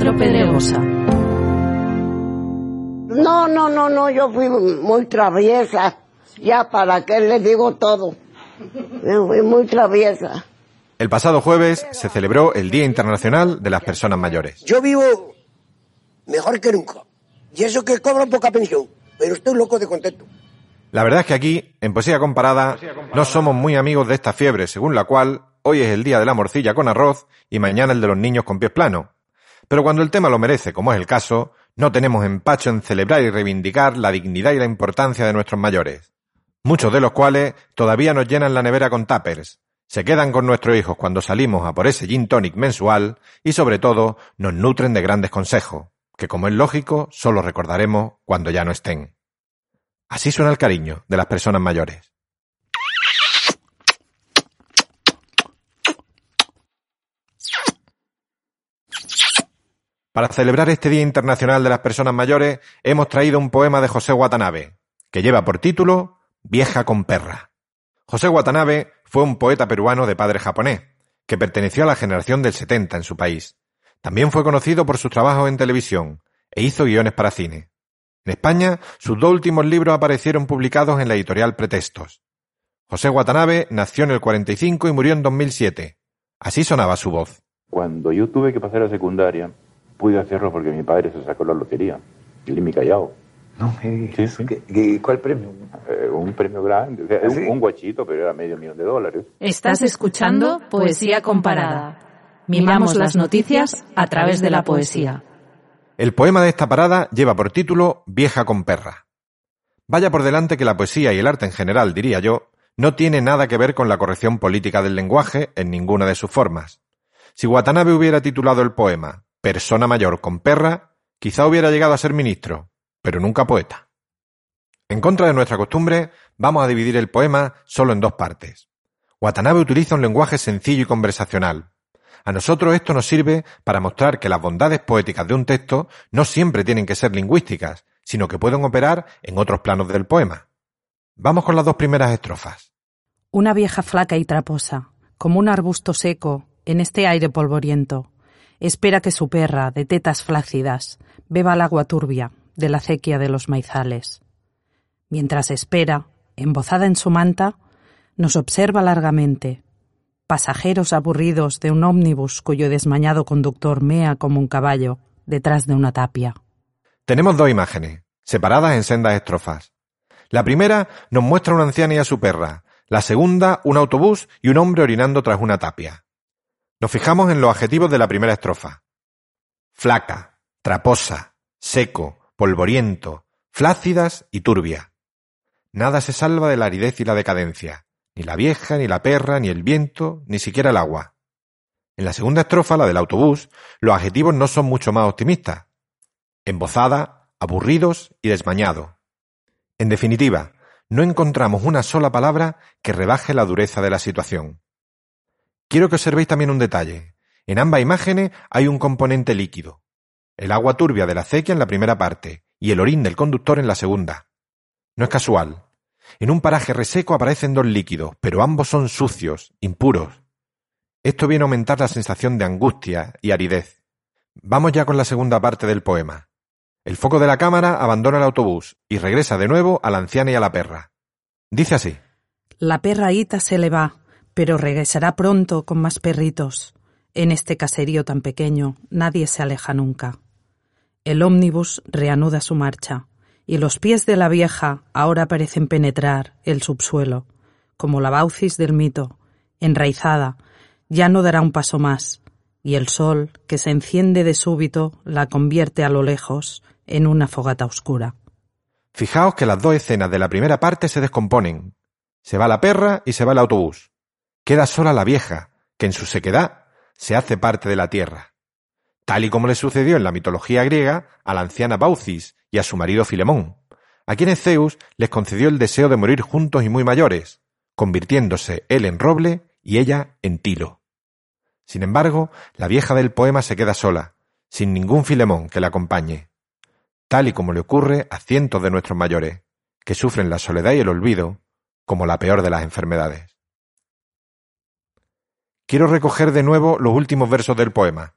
Alejandro Pedregosa. No, no, no, no, yo fui muy traviesa. Ya, ¿para qué les digo todo? Yo fui muy traviesa. El pasado jueves se celebró el Día Internacional de las Personas Mayores. Yo vivo mejor que nunca. Y eso que cobro poca pensión. Pero estoy loco de contento. La verdad es que aquí, en Poesía Comparada, no somos muy amigos de esta fiebre, según la cual hoy es el día de la morcilla con arroz y mañana el de los niños con pies planos. Pero cuando el tema lo merece, como es el caso, no tenemos empacho en celebrar y reivindicar la dignidad y la importancia de nuestros mayores. Muchos de los cuales todavía nos llenan la nevera con tuppers, se quedan con nuestros hijos cuando salimos a por ese gin tonic mensual y sobre todo nos nutren de grandes consejos, que como es lógico solo recordaremos cuando ya no estén. Así suena el cariño de las personas mayores. Para celebrar este Día Internacional de las Personas Mayores, hemos traído un poema de José Watanabe, que lleva por título Vieja con perra. José Watanabe fue un poeta peruano de padre japonés, que perteneció a la generación del 70 en su país. También fue conocido por sus trabajos en televisión e hizo guiones para cine. En España, sus dos últimos libros aparecieron publicados en la editorial Pretextos. José Watanabe nació en el 45 y murió en 2007. Así sonaba su voz. Cuando yo tuve que pasar a secundaria, pude hacerlo porque mi padre se sacó la lotería, el Limi Callao. No me digas. Sí, sí. ¿Qué- qué- ¿Cuál premio? Eh, un premio grande, o sea, ¿Ah, sí? un, un guachito, pero era medio millón de dólares. Estás escuchando Poesía Comparada. Mimamos las noticias a través de la poesía. El poema de esta parada lleva por título Vieja con perra. Vaya por delante que la poesía y el arte en general, diría yo, no tiene nada que ver con la corrección política del lenguaje en ninguna de sus formas. Si Watanabe hubiera titulado el poema Persona mayor con perra, quizá hubiera llegado a ser ministro, pero nunca poeta. En contra de nuestra costumbre, vamos a dividir el poema solo en dos partes. Watanabe utiliza un lenguaje sencillo y conversacional. A nosotros esto nos sirve para mostrar que las bondades poéticas de un texto no siempre tienen que ser lingüísticas, sino que pueden operar en otros planos del poema. Vamos con las dos primeras estrofas. Una vieja flaca y traposa, como un arbusto seco, en este aire polvoriento, espera que su perra, de tetas flácidas, beba el agua turbia de la acequia de los maizales. Mientras espera, embozada en su manta, nos observa largamente, pasajeros aburridos de un ómnibus cuyo desmañado conductor mea como un caballo detrás de una tapia. Tenemos dos imágenes, separadas en sendas estrofas. La primera nos muestra a una anciana y a su perra, la segunda un autobús y un hombre orinando tras una tapia. Nos fijamos en los adjetivos de la primera estrofa. Flaca, traposa, seco, polvoriento, flácidas y turbia. Nada se salva de la aridez y la decadencia, ni la vieja, ni la perra, ni el viento, ni siquiera el agua. En la segunda estrofa, la del autobús, los adjetivos no son mucho más optimistas. Embozada, aburridos y desmañado. En definitiva, no encontramos una sola palabra que rebaje la dureza de la situación. Quiero que observéis también un detalle. En ambas imágenes hay un componente líquido. El agua turbia de la acequia en la primera parte y el orín del conductor en la segunda. No es casual. En un paraje reseco aparecen dos líquidos, pero ambos son sucios, impuros. Esto viene a aumentar la sensación de angustia y aridez. Vamos ya con la segunda parte del poema. El foco de la cámara abandona el autobús y regresa de nuevo a la anciana y a la perra. Dice así. La perra Ita se le va, pero regresará pronto con más perritos. En este caserío tan pequeño nadie se aleja nunca. El ómnibus reanuda su marcha, y los pies de la vieja ahora parecen penetrar el subsuelo, como la baucis del mito, enraizada, ya no dará un paso más, y el sol, que se enciende de súbito, la convierte a lo lejos en una fogata oscura. Fijaos que las dos escenas de la primera parte se descomponen. Se va la perra y se va el autobús. Queda sola la vieja, que en su sequedad se hace parte de la tierra. Tal y como le sucedió en la mitología griega a la anciana Baucis y a su marido Filemón, a quienes Zeus les concedió el deseo de morir juntos y muy mayores, convirtiéndose él en roble y ella en tilo. Sin embargo, la vieja del poema se queda sola, sin ningún Filemón que la acompañe, tal y como le ocurre a cientos de nuestros mayores, que sufren la soledad y el olvido como la peor de las enfermedades. Quiero recoger de nuevo los últimos versos del poema,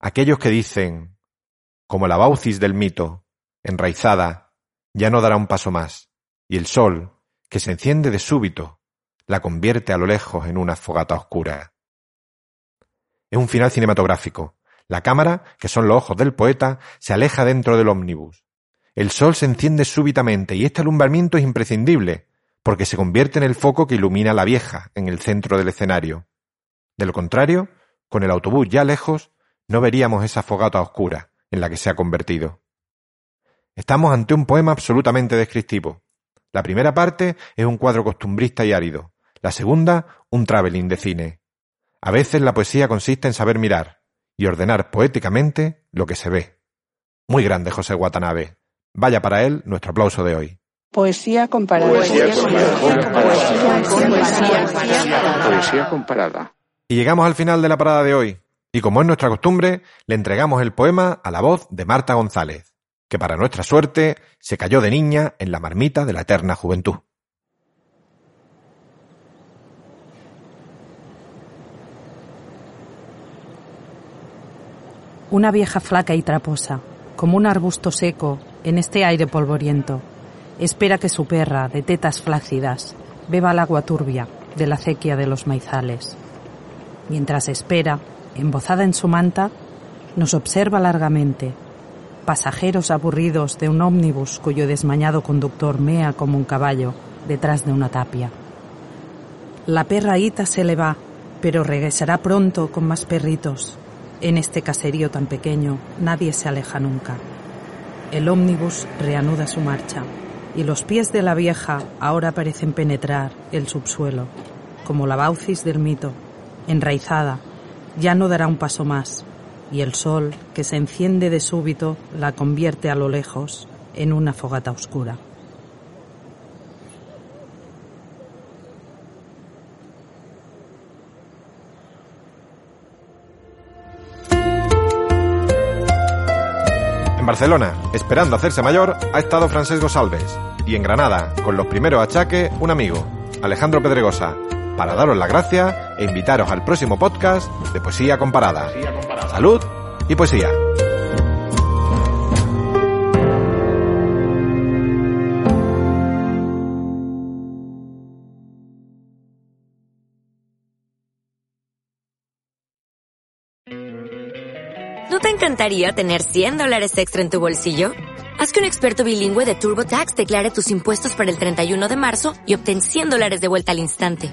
aquellos que dicen, como la baucis del mito, enraizada, ya no dará un paso más, y el sol, que se enciende de súbito, la convierte a lo lejos en una fogata oscura. Es un final cinematográfico. La cámara, que son los ojos del poeta, se aleja dentro del ómnibus. El sol se enciende súbitamente y este alumbramiento es imprescindible, porque se convierte en el foco que ilumina a la vieja en el centro del escenario. De lo contrario, con el autobús ya lejos, no veríamos esa fogata oscura en la que se ha convertido. Estamos ante un poema absolutamente descriptivo. La primera parte es un cuadro costumbrista y árido, la segunda, un traveling de cine. A veces la poesía consiste en saber mirar y ordenar poéticamente lo que se ve. Muy grande José Watanabe. Vaya para él nuestro aplauso de hoy. Poesía comparada. Poesía comparada. Y llegamos al final de la parada de hoy. Y como es nuestra costumbre, le entregamos el poema a la voz de Marta González, que para nuestra suerte se cayó de niña en la marmita de la eterna juventud. Una vieja flaca y traposa, como un arbusto seco en este aire polvoriento, espera que su perra, de tetas flácidas, beba el agua turbia de la acequia de los maizales. Mientras espera, embozada en su manta, nos observa largamente, pasajeros aburridos de un ómnibus cuyo desmañado conductor mea como un caballo detrás de una tapia. La perra Ita se le va, pero regresará pronto con más perritos. En este caserío tan pequeño nadie se aleja nunca. El ómnibus reanuda su marcha y los pies de la vieja ahora parecen penetrar el subsuelo, como la baucis del mito, enraizada, ya no dará un paso más, y el sol, que se enciende de súbito, la convierte a lo lejos en una fogata oscura. En Barcelona, esperando hacerse mayor, ha estado Francesco Salves. Y en Granada, con los primeros achaques, un amigo, Alejandro Pedregosa, para daros la gracia e invitaros al próximo podcast de Poesía Comparada. Salud y poesía. ¿No te encantaría tener 100 dólares extra en tu bolsillo? Haz que un experto bilingüe de TurboTax declare tus impuestos para el 31 de marzo y obtén 100 dólares de vuelta al instante.